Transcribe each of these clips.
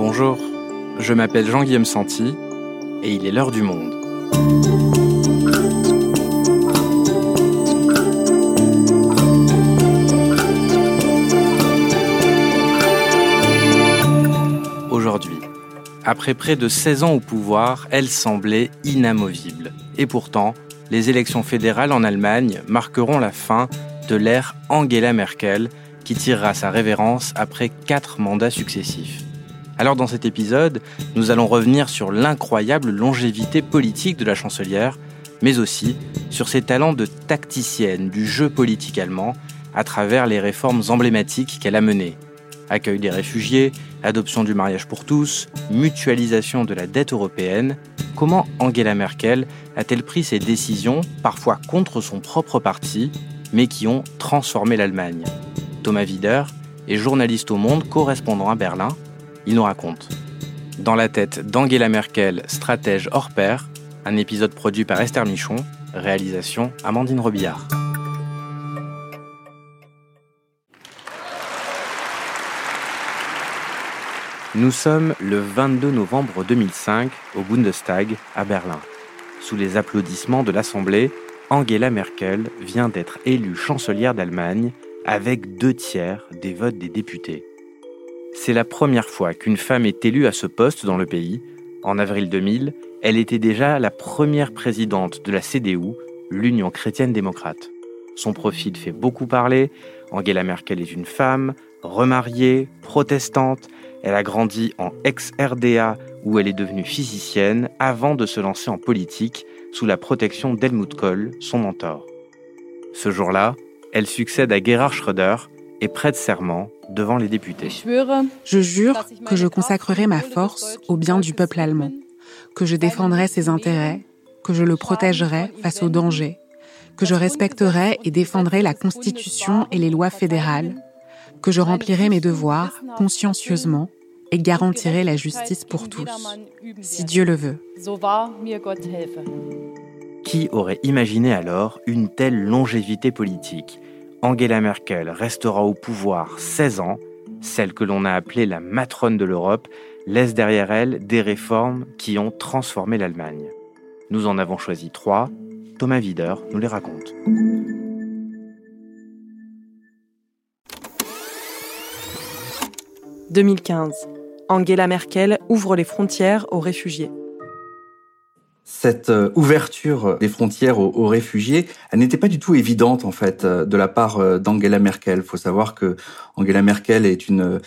Bonjour, je m'appelle Jean-Guillaume Santi et il est l'heure du monde. Aujourd'hui, après près de 16 ans au pouvoir, elle semblait inamovible. Et pourtant, les élections fédérales en Allemagne marqueront la fin de l'ère Angela Merkel, qui tirera sa révérence après quatre mandats successifs. Alors dans cet épisode, nous allons revenir sur l'incroyable longévité politique de la chancelière, mais aussi sur ses talents de tacticienne du jeu politique allemand à travers les réformes emblématiques qu'elle a menées. Accueil des réfugiés, adoption du mariage pour tous, mutualisation de la dette européenne. Comment Angela Merkel a-t-elle pris ces décisions, parfois contre son propre parti, mais qui ont transformé l'Allemagne? Thomas Wider est journaliste au Monde, correspondant à Berlin, il nous raconte. Dans la tête d'Angela Merkel, stratège hors pair, un épisode produit par Esther Michon, réalisation Amandine Robillard. Nous sommes le 22 novembre 2005 au Bundestag à Berlin. Sous les applaudissements de l'Assemblée, Angela Merkel vient d'être élue chancelière d'Allemagne avec deux tiers des votes des députés. C'est la première fois qu'une femme est élue à ce poste dans le pays. En avril 2000, elle était déjà la première présidente de la CDU, l'Union chrétienne démocrate. Son profil fait beaucoup parler. Angela Merkel est une femme, remariée, protestante. Elle a grandi en ex-RDA où elle est devenue physicienne avant de se lancer en politique sous la protection d'Helmut Kohl, son mentor. Ce jour-là, elle succède à Gerhard Schröder, et prête serment devant les députés. Je jure que je consacrerai ma force au bien du peuple allemand, que je défendrai ses intérêts, que je le protégerai face aux dangers, que je respecterai et défendrai la Constitution et les lois fédérales, que je remplirai mes devoirs consciencieusement et garantirai la justice pour tous, si Dieu le veut. Qui aurait imaginé alors une telle longévité politique Angela Merkel restera au pouvoir 16 ans, celle que l'on a appelée la matrone de l'Europe laisse derrière elle des réformes qui ont transformé l'Allemagne. Nous en avons choisi trois. Thomas Wider nous les raconte. « 2015. Angela Merkel ouvre les frontières aux réfugiés cette euh, ouverture des frontières aux, réfugiés, elle n'était pas du tout évidente en fait euh, de la part euh, d'Angela Merkel. Il faut savoir que Angela Merkel est une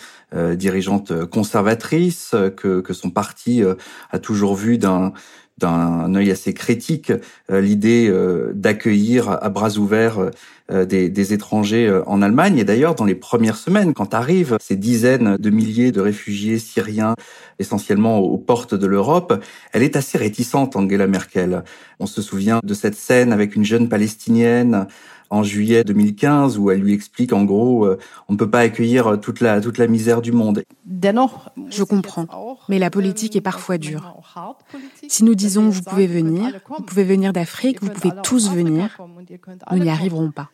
dirigeante conservatrice, que, que son parti a toujours vu d'un d'un œil assez critique l'idée d'accueillir à bras ouverts des, des, étrangers en Allemagne. Et d'ailleurs, dans les premières semaines, quand arrivent ces dizaines de milliers de réfugiés syriens essentiellement aux portes de l'Europe, elle est assez réticente, Angela Merkel. On se souvient de cette scène avec une jeune palestinienne en juillet 2015 où elle lui explique en gros euh, on ne peut pas accueillir toute la toute la misère du monde. Je comprends, mais la politique est parfois dure. Si nous disons vous pouvez venir, vous pouvez venir d'Afrique, vous pouvez tous venir, nous n'y arriverons pas.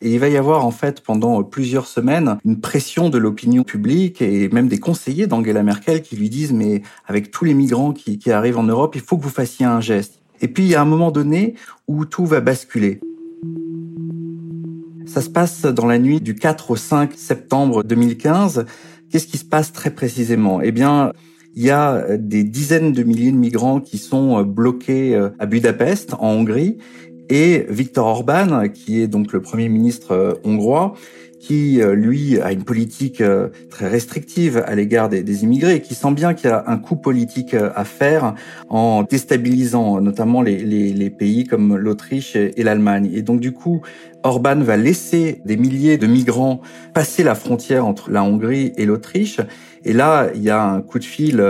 Et il va y avoir en fait pendant plusieurs semaines une pression de l'opinion publique et même des conseillers d'Angela Merkel qui lui disent mais avec tous les migrants qui, arrivent en Europe, il faut que vous fassiez un geste. Et puis il y a un moment donné où tout va basculer. Ça se passe dans la nuit du 4 au 5 septembre 2015. Qu'est-ce qui se passe très précisément? Eh bien, il y a des dizaines de milliers de migrants qui sont bloqués à Budapest, en Hongrie, et Viktor Orban, qui est donc le premier ministre euh, hongrois, qui euh, lui a une politique euh, très restrictive à l'égard des, immigrés et qui sent bien qu'il y a un coup politique à faire en déstabilisant notamment les, les pays comme l'Autriche et l'Allemagne. Et donc du coup, Orban va laisser des milliers de migrants passer la frontière entre la Hongrie et l'Autriche. Et là, il y a un coup de fil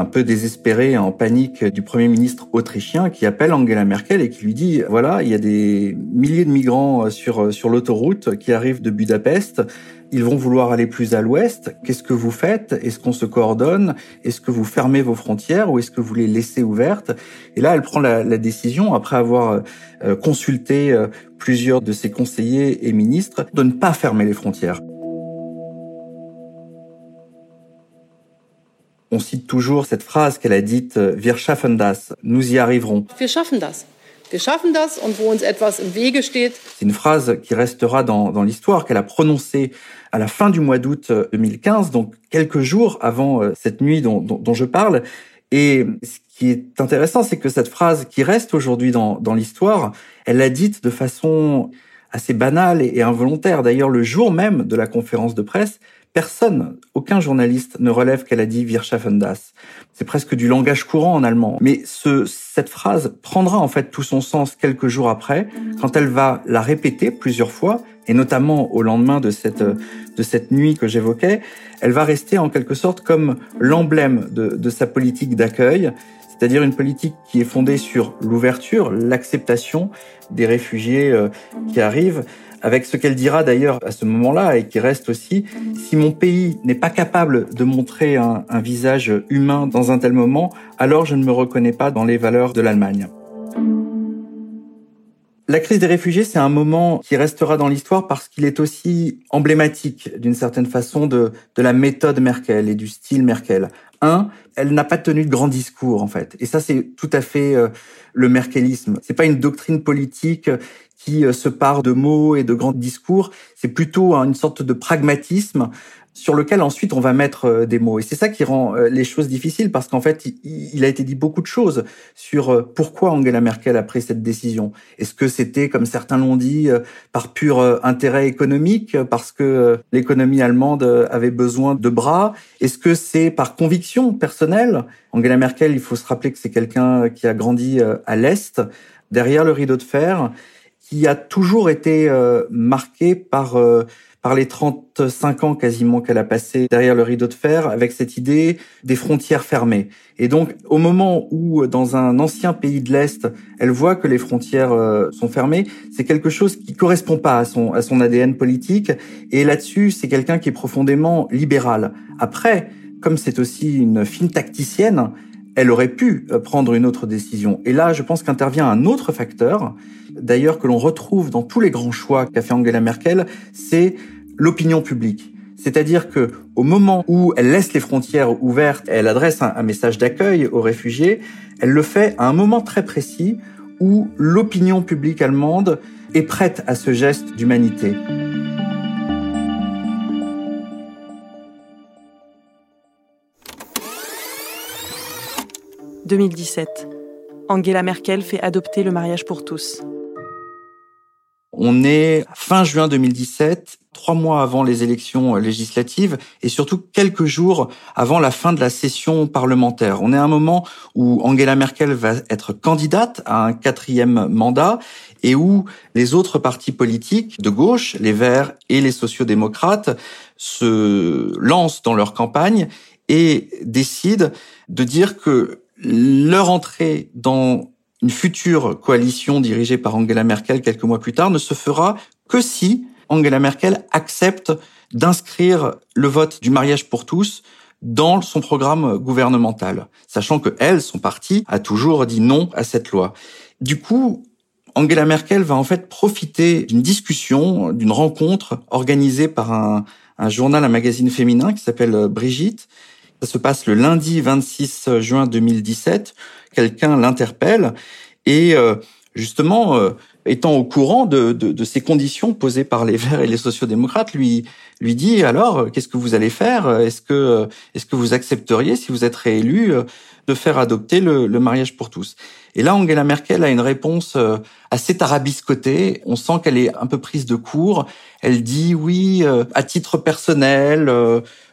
un peu désespéré, en panique du Premier ministre autrichien qui appelle Angela Merkel et qui lui dit, voilà, il y a des milliers de migrants euh, sur, euh, sur l'autoroute qui arrivent de Budapest, ils vont vouloir aller plus à l'ouest. Qu'est-ce que vous faites? Est-ce qu'on se coordonne? Est-ce que vous fermez vos frontières ou est-ce que vous les laissez ouvertes? Et là, elle prend la, décision, après avoir euh, consulté plusieurs de ses conseillers et ministres, de ne pas fermer les frontières. On cite toujours cette phrase qu'elle a dite Wir schaffen das, nous y arriverons. Wir schaffen das. Wir schaffen das und wo uns etwas im Wege steht. C'est une phrase qui restera dans, dans l'histoire qu'elle a prononcée à la fin du mois d'août 2015, donc quelques jours avant cette nuit dont, dont, dont je parle. Et ce qui est intéressant, c'est que cette phrase qui reste aujourd'hui dans, dans l'histoire, elle l'a dite de façon assez banale et involontaire. D'ailleurs, le jour même de la conférence de presse, personne, aucun journaliste ne relève qu'elle a dit Wir schaffen das. C'est presque du langage courant en allemand. Mais ce, cette phrase prendra en fait tout son sens quelques jours après, quand elle va la répéter plusieurs fois, et notamment au lendemain de cette, de cette nuit que j'évoquais, elle va rester en quelque sorte comme l'emblème de, de sa politique d'accueil, c'est-à-dire une politique qui est fondée sur l'ouverture, l'acceptation des réfugiés euh, qui arrivent, avec ce qu'elle dira d'ailleurs à ce moment-là et qui reste aussi, si mon pays n'est pas capable de montrer un, un, visage humain dans un tel moment, alors je ne me reconnais pas dans les valeurs de l'Allemagne. La crise des réfugiés, c'est un moment qui restera dans l'histoire parce qu'il est aussi emblématique d'une certaine façon de, de la méthode Merkel et du style Merkel. Un, elle n'a pas tenu de grands discours en fait, et ça c'est tout à fait euh, le merkelisme. C'est pas une doctrine politique qui euh, se part de mots et de grands discours. C'est plutôt une sorte de pragmatisme sur lequel ensuite on va mettre euh, des mots. Et c'est ça qui rend euh, les choses difficiles parce qu'en fait, il a été dit beaucoup de choses sur pourquoi Angela Merkel a pris cette décision. Est-ce que c'était, comme certains l'ont dit, par pur intérêt économique, parce que l'économie allemande avait besoin de bras? Est-ce que c'est par conviction personnelle? Angela Merkel, il faut se rappeler que c'est quelqu'un qui a grandi à l'Est, derrière le rideau de fer, qui a toujours été euh, marqué par euh, par les 35 ans quasiment qu'elle a passé derrière le rideau de fer avec cette idée des frontières fermées. Et donc au moment où dans un ancien pays de l'Est, elle voit que les frontières euh, sont fermées, c'est quelque chose qui correspond pas à son à son ADN politique et là-dessus, c'est quelqu'un qui est profondément libéral. Après, comme c'est aussi une fine tacticienne, elle aurait pu prendre une autre décision. Et là, je pense qu'intervient un autre facteur d'ailleurs que l'on retrouve dans tous les grands choix qu'a fait Angela Merkel, c'est l'opinion publique. C'est-à-dire que au moment où elle laisse les frontières ouvertes, elle adresse un, message d'accueil aux réfugiés, elle le fait à un moment très précis où l'opinion publique allemande est prête à ce geste d'humanité. « 2017. Angela Merkel fait adopter le mariage pour tous. On est fin juin 2017, trois mois avant les élections législatives et surtout quelques jours avant la fin de la session parlementaire. On est à un moment où Angela Merkel va être candidate à un quatrième mandat et où les autres partis politiques de gauche, les Verts et les sociodémocrates, se lancent dans leur campagne et décident de dire que leur entrée dans une future coalition dirigée par Angela Merkel quelques mois plus tard ne se fera que si Angela Merkel accepte d'inscrire le vote du mariage pour tous dans son programme gouvernemental, sachant que elle, son parti, a toujours dit non à cette loi. Du coup, Angela Merkel va en fait profiter d'une discussion, d'une rencontre organisée par un, un journal, un magazine féminin qui s'appelle Brigitte. Ça se passe le lundi 26 juin 2017 quelqu'un l'interpelle et euh, justement, euh, étant au courant de, de, ces conditions posées par les Verts et les sociodémocrates, lui lui dit alors qu'est-ce que vous allez faire? Est-ce que est-ce que vous accepteriez si vous êtes réélu de faire adopter le, mariage pour tous Et là, Angela Merkel a une réponse assez tarabiscotée. On sent qu'elle est un peu prise de court. Elle dit oui, à titre personnel,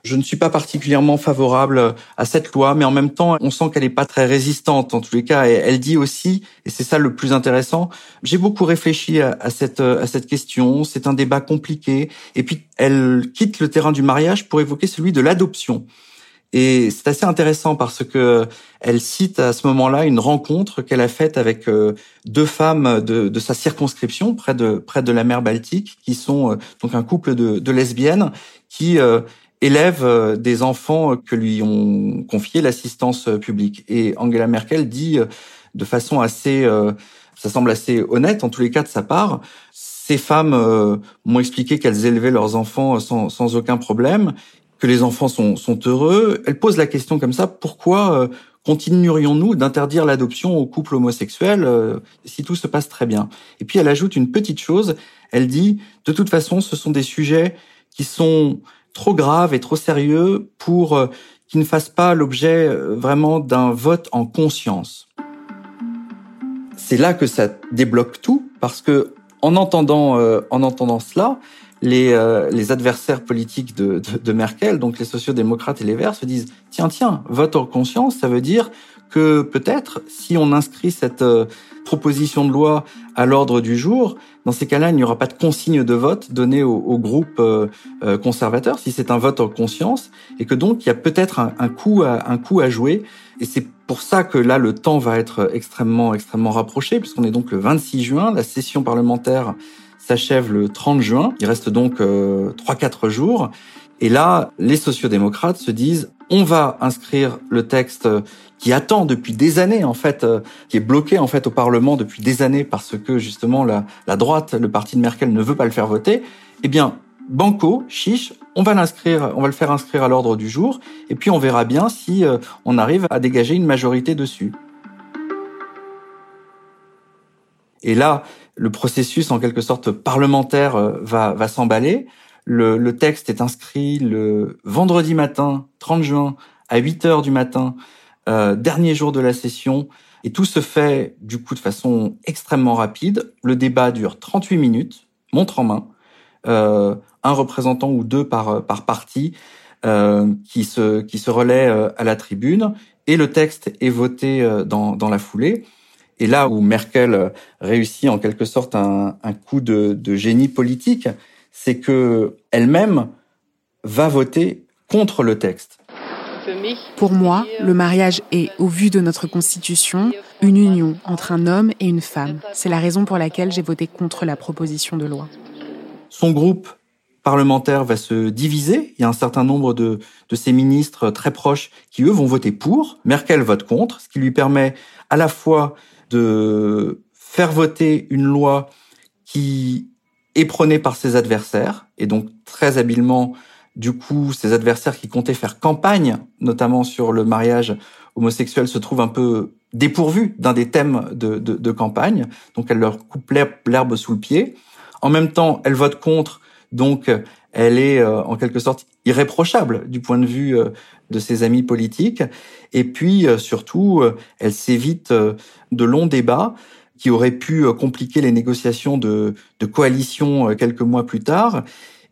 je ne suis pas particulièrement favorable à cette loi, mais en même temps, on sent qu'elle n'est pas très résistante en tous les cas. Et elle dit aussi, et c'est ça le plus intéressant, j'ai beaucoup réfléchi à, cette à cette question. C'est un débat compliqué. Et puis elle quitte le terrain du mariage pour évoquer celui de l'adoption. Et c'est assez intéressant parce que elle cite à ce moment-là une rencontre qu'elle a faite avec euh, deux femmes de, sa circonscription près de près de la mer Baltique, qui sont euh, donc un couple de, lesbiennes qui euh, élève euh, des enfants que lui ont confié l'assistance publique. Et Angela Merkel dit de façon assez, ça semble assez honnête en tous les cas de sa part, ces femmes m'ont expliqué qu'elles élevaient leurs enfants sans aucun problème que les enfants sont, sont heureux. Elle pose la question comme ça, pourquoi euh, continuerions-nous d'interdire l'adoption aux couples homosexuels euh, si tout se passe très bien? Et puis elle ajoute une petite chose, elle dit, de toute façon, ce sont des sujets qui sont trop graves et trop sérieux pour euh, qu'ils ne fassent pas l'objet vraiment d'un vote en conscience. C'est là que ça débloque tout, parce que en entendant, en entendant cela, les, euh, les adversaires politiques de, de, de, Merkel, donc les sociodémocrates et les Verts, se disent tiens tiens, vote en conscience, ça veut dire que peut-être si on inscrit cette euh, proposition de loi à l'ordre du jour, dans ces cas-là, il n'y aura pas de consigne de vote donnée au, au groupe euh, conservateur, si c'est un vote en conscience, et que donc il y a peut-être un, un, coup à, un coup à jouer. Et c'est pour ça que là, le temps va être extrêmement extrêmement rapproché, puisqu'on est donc le 26 juin, la session parlementaire s'achève le 30 juin. Il reste donc euh, 3-4 jours. Et là, les sociodémocrates se disent, on va inscrire le texte qui attend depuis des années, en fait, euh, qui est bloqué, en fait, au Parlement depuis des années parce que, justement, la, la droite, le parti de Merkel ne veut pas le faire voter. Eh bien, banco, chiche, on va l'inscrire, on va le faire inscrire à l'ordre du jour, et puis on verra bien si euh, on arrive à dégager une majorité dessus. Et là, le processus en quelque sorte parlementaire euh, va, va s'emballer. Le, le, texte est inscrit le vendredi matin, 30 juin, à 8 heures du matin, euh, dernier jour de la session. Et tout se fait du coup de façon extrêmement rapide. Le débat dure 38 minutes, montre en main, euh, un représentant ou deux par, par parti euh, qui, se, qui se relaient euh, à la tribune. Et le texte est voté dans, dans la foulée. Et là où Merkel réussit en quelque sorte un, un coup de, de, génie politique, c'est que elle-même va voter contre le texte. Pour moi, le mariage est, au vu de notre Constitution, une union entre un homme et une femme. C'est la raison pour laquelle j'ai voté contre la proposition de loi. Son groupe parlementaire va se diviser. Il y a un certain nombre de, de ses ministres très proches qui, eux, vont voter pour. Merkel vote contre, ce qui lui permet à la fois de faire voter une loi qui est prônée par ses adversaires, et donc très habilement, du coup, ses adversaires qui comptaient faire campagne, notamment sur le mariage homosexuel, se trouvent un peu dépourvus d'un des thèmes de, de, campagne, donc elle leur coupe l'herbe sous le pied. En même temps, elle vote contre, donc elle est euh, en quelque sorte irréprochable du point de vue euh, de ses amis politiques. Et puis euh, surtout, elle s'évite de longs débats qui auraient pu compliquer les négociations de, de coalition quelques mois plus tard.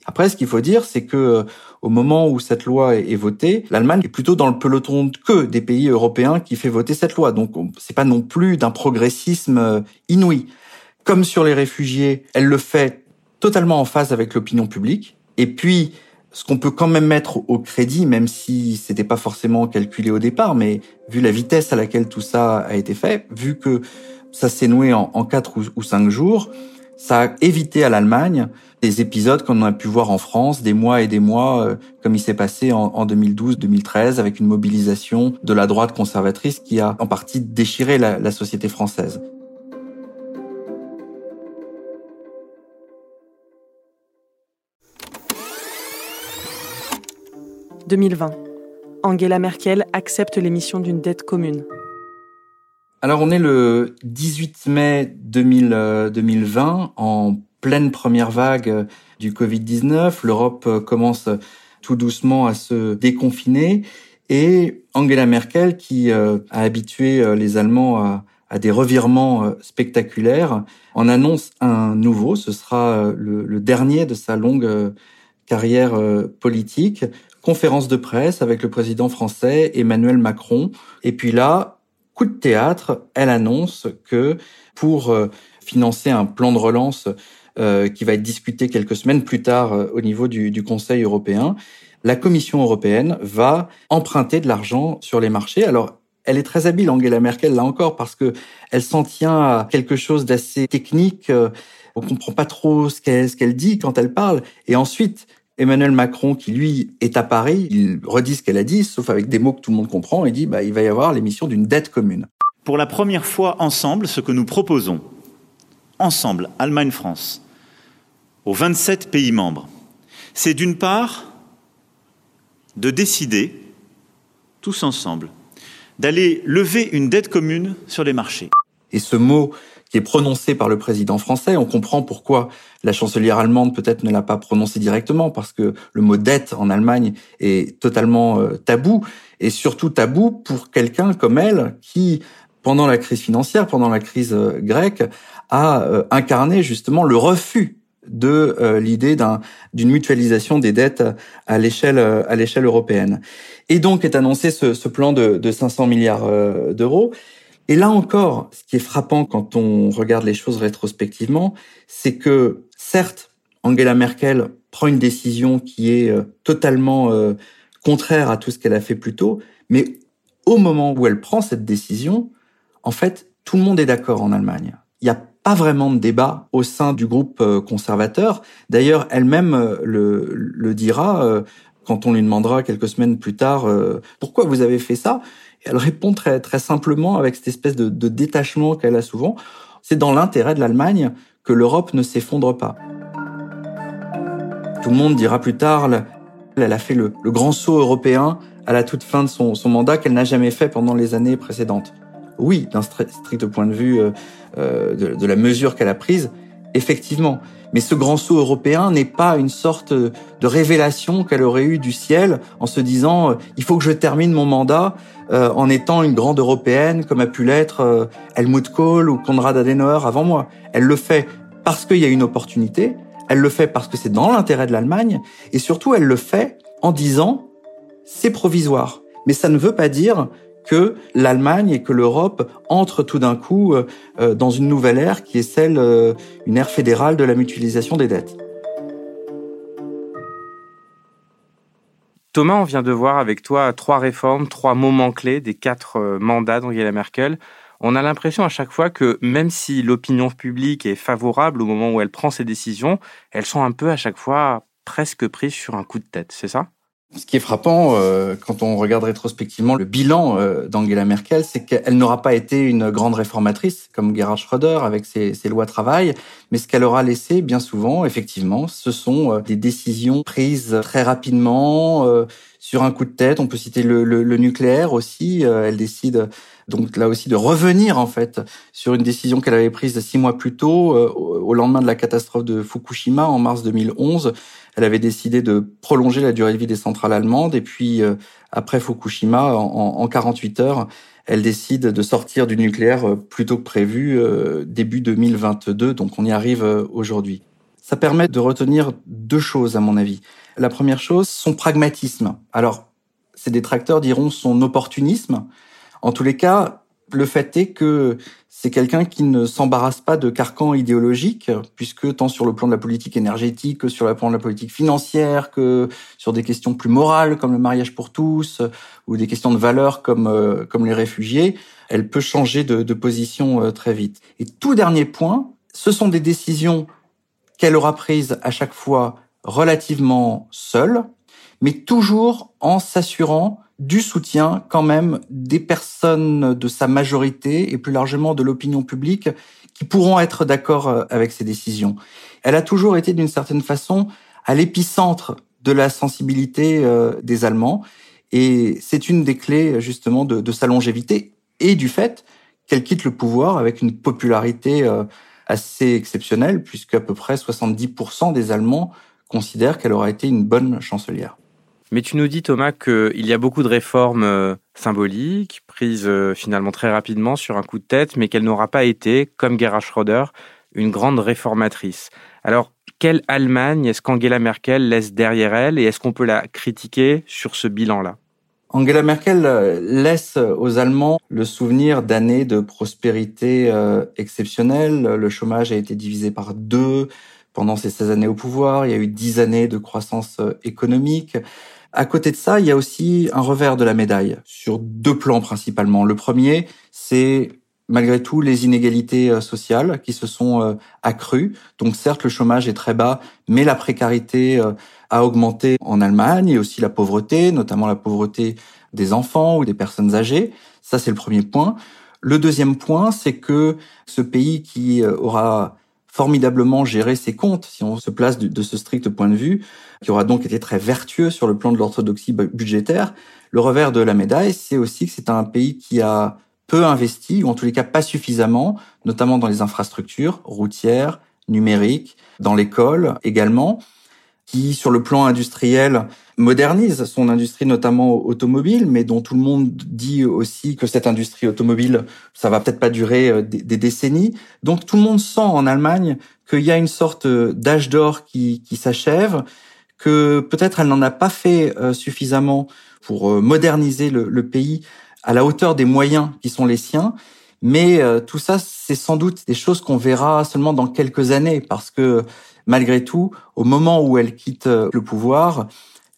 Après, ce qu'il faut dire, c'est que au moment où cette loi est, votée, l'Allemagne est plutôt dans le peloton queue des pays européens qui fait voter cette loi. Donc, c'est pas non plus d'un progressisme inouï. Comme sur les réfugiés, elle le fait totalement en phase avec l'opinion publique. Et puis, ce qu'on peut quand même mettre au crédit, même si c'était pas forcément calculé au départ, mais vu la vitesse à laquelle tout ça a été fait, vu que ça s'est noué en, quatre ou, cinq jours, ça a évité à l'Allemagne des épisodes qu'on a pu voir en France, des mois et des mois, euh, comme il s'est passé en, en 2012-2013, avec une mobilisation de la droite conservatrice qui a en partie déchiré la société française. 2020. Angela Merkel accepte l'émission d'une dette commune. Alors on est le 18 mai 2000, 2020, euh, en pleine première vague euh, du Covid-19. L'Europe euh, commence tout doucement à se déconfiner et Angela Merkel, qui a habitué les Allemands à, des revirements spectaculaires, en annonce un nouveau. Ce sera le dernier de sa longue carrière politique conférence de presse avec le président français Emmanuel Macron. Et puis là, coup de théâtre, elle annonce que pour euh, financer un plan de relance euh, qui va être discuté quelques semaines plus tard euh, au niveau du, du Conseil européen, la Commission européenne va emprunter de l'argent sur les marchés. Alors, elle est très habile, Angela Merkel, là encore, parce que elle s'en tient à quelque chose d'assez technique. On comprend pas trop ce qu'elle qu'elle dit quand elle parle. Et ensuite, Emmanuel Macron, qui lui est à Paris, il redit ce qu'elle a dit, sauf avec des mots que tout le monde comprend, et dit bah, il va y avoir l'émission d'une dette commune. Pour la première fois ensemble, ce que nous proposons, ensemble, Allemagne-France, aux 27 pays membres, c'est d'une part de décider, tous ensemble, d'aller lever une dette commune sur les marchés. Et ce mot qui est prononcé par le président français, on comprend pourquoi la chancelière allemande peut-être ne l'a pas prononcé directement, parce que le mot dette en Allemagne est totalement euh, tabou, et surtout tabou pour quelqu'un comme elle qui, pendant la crise financière, pendant la crise euh, grecque, a euh, incarné justement le refus de l'idée d'une mutualisation des dettes à l'échelle européenne. Et donc est annoncé ce, plan de 500 milliards d'euros et là encore, ce qui est frappant quand on regarde les choses rétrospectivement, c'est que certes, Angela Merkel prend une décision qui est euh, totalement euh, contraire à tout ce qu'elle a fait plus tôt, mais au moment où elle prend cette décision, en fait, tout le monde est d'accord en Allemagne. Il n'y a pas vraiment de débat au sein du groupe euh, conservateur. D'ailleurs, elle-même le, le, dira quand on lui demandera quelques semaines plus tard pourquoi vous avez fait ça? Elle répond très, très simplement avec cette espèce de, détachement qu'elle a souvent. C'est dans l'intérêt de l'Allemagne que l'Europe ne s'effondre pas. Tout le monde dira plus tard, elle a fait le, grand saut européen à la toute fin de son, son mandat qu'elle n'a jamais fait pendant les années précédentes. Oui, d'un strict point de vue euh, euh de, de la mesure qu'elle a prise, effectivement. Mais ce grand saut européen n'est pas une sorte de révélation qu'elle aurait eue du ciel en se disant euh, il faut que je termine mon mandat euh, en étant une grande européenne comme a pu l'être euh, Helmut Kohl ou Konrad Adenauer avant moi. Elle le fait parce qu'il y a une opportunité, elle le fait parce que c'est dans l'intérêt de l'Allemagne et surtout elle le fait en disant c'est provisoire. Mais ça ne veut pas dire que l'Allemagne et que l'Europe entrent tout d'un coup euh, euh, dans une nouvelle ère qui est celle, euh, une ère fédérale de la mutualisation des dettes. Thomas, on vient de voir avec toi trois réformes, trois moments clés des quatre mandats d'Angela Merkel. On a l'impression à chaque fois que même si l'opinion publique est favorable au moment où elle prend ses décisions, elles sont un peu à chaque fois presque prises sur un coup de tête, c'est ça? Ce qui est frappant euh, quand on regarde rétrospectivement le bilan euh, d'Angela Merkel, c'est qu'elle n'aura pas été une grande réformatrice comme Gerhard Schröder avec ses, ses lois travail, mais ce qu'elle aura laissé bien souvent, effectivement, ce sont euh, des décisions prises très rapidement sur un coup de tête. On peut citer le, le, le nucléaire aussi. elle décide donc là aussi de revenir en fait sur une décision qu'elle avait prise six mois plus tôt, au lendemain de la catastrophe de Fukushima en mars 2011 elle avait décidé de prolonger la durée de vie des centrales allemandes et puis euh, après Fukushima, en, en, 48 heures, elle décide de sortir du nucléaire euh, plus tôt que prévu euh, début 2022. Donc on y arrive aujourd'hui. Ça permet de retenir deux choses à mon avis. La première chose, son pragmatisme. Alors, ses détracteurs diront son opportunisme. En tous les cas, le fait est que c'est quelqu'un qui ne s'embarrasse pas de carcans idéologiques, puisque tant sur le plan de la politique énergétique que sur le plan de la politique financière, que sur des questions plus morales comme le mariage pour tous, ou des questions de valeur comme, euh, comme les réfugiés, elle peut changer de, de position euh, très vite. Et tout dernier point, ce sont des décisions qu'elle aura prises à chaque fois relativement seule, mais toujours en s'assurant du soutien quand même des personnes de sa majorité et plus largement de l'opinion publique qui pourront être d'accord euh, avec ses décisions. Elle a toujours été d'une certaine façon à l'épicentre de la sensibilité euh, des Allemands et c'est une des clés justement de, sa longévité et du fait qu'elle quitte le pouvoir avec une popularité euh, assez exceptionnelle puisque à peu près 70% des Allemands considèrent qu'elle aura été une bonne chancelière. Mais tu nous dis, Thomas, qu'il y a beaucoup de réformes euh, symboliques, prises euh, finalement très rapidement sur un coup de tête, mais qu'elle n'aura pas été, comme Gerhard Schröder, une grande réformatrice. Alors, quelle Allemagne est-ce qu'Angela Merkel laisse derrière elle et est-ce qu'on peut la critiquer sur ce bilan-là? Angela Merkel euh, laisse aux Allemands le souvenir d'années de prospérité exceptionnelle. Le chômage a été divisé par deux pendant ces 16 années au pouvoir. Il y a eu 10 années de croissance économique. À côté de ça, il y a aussi un revers de la médaille sur deux plans principalement. Le premier, c'est malgré tout les inégalités euh, sociales qui se sont euh, accrues. Donc certes, le chômage est très bas, mais la précarité euh, a augmenté en Allemagne et aussi la pauvreté, notamment la pauvreté des enfants ou des personnes âgées. Ça, c'est le premier point. Le deuxième point, c'est que ce pays qui aura formidablement géré ses comptes, si on se place de, ce strict point de vue, qui aura donc été très vertueux sur le plan de l'orthodoxie budgétaire. Le revers de la médaille, c'est aussi que c'est un pays qui a peu investi, ou en tous les cas pas suffisamment, notamment dans les infrastructures routières, numériques, dans l'école également, qui, sur le plan industriel, modernise son industrie, notamment automobile, mais dont tout le monde dit aussi que cette industrie automobile, ça va peut-être pas durer euh, des, décennies. Donc tout le monde sent en Allemagne qu'il y a une sorte d'âge d'or qui, qui s'achève, que peut-être elle n'en a pas fait euh, suffisamment pour euh, moderniser le, pays à la hauteur des moyens qui sont les siens. Mais tout ça, c'est sans doute des choses qu'on verra seulement dans quelques années, parce que malgré tout, au moment où elle quitte le pouvoir,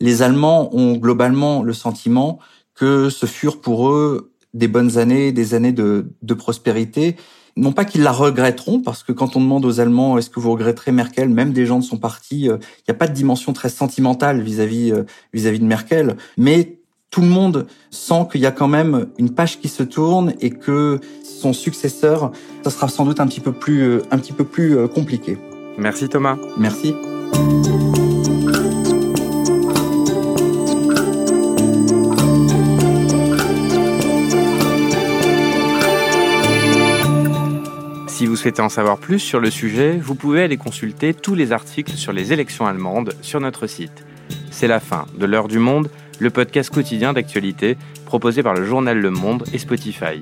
les Allemands ont globalement le sentiment que ce furent pour eux des bonnes années, des années de, prospérité. Non pas qu'ils la regretteront, parce que quand on demande aux Allemands est-ce que vous regretterez Merkel, même des gens de son parti, euh, il n'y a pas de dimension très sentimentale vis-à-vis euh, vis-à-vis de Merkel, mais tout le monde sent qu'il y a quand même une page qui se tourne et que son successeur, ça sera sans doute un petit peu plus euh, un petit peu plus compliqué. Merci Thomas. Merci. Si vous souhaitez en savoir plus sur le sujet, vous pouvez aller consulter tous les articles sur les élections allemandes sur notre site. C'est la fin de L'heure du monde, le podcast quotidien d'actualité proposé par le journal Le Monde et Spotify.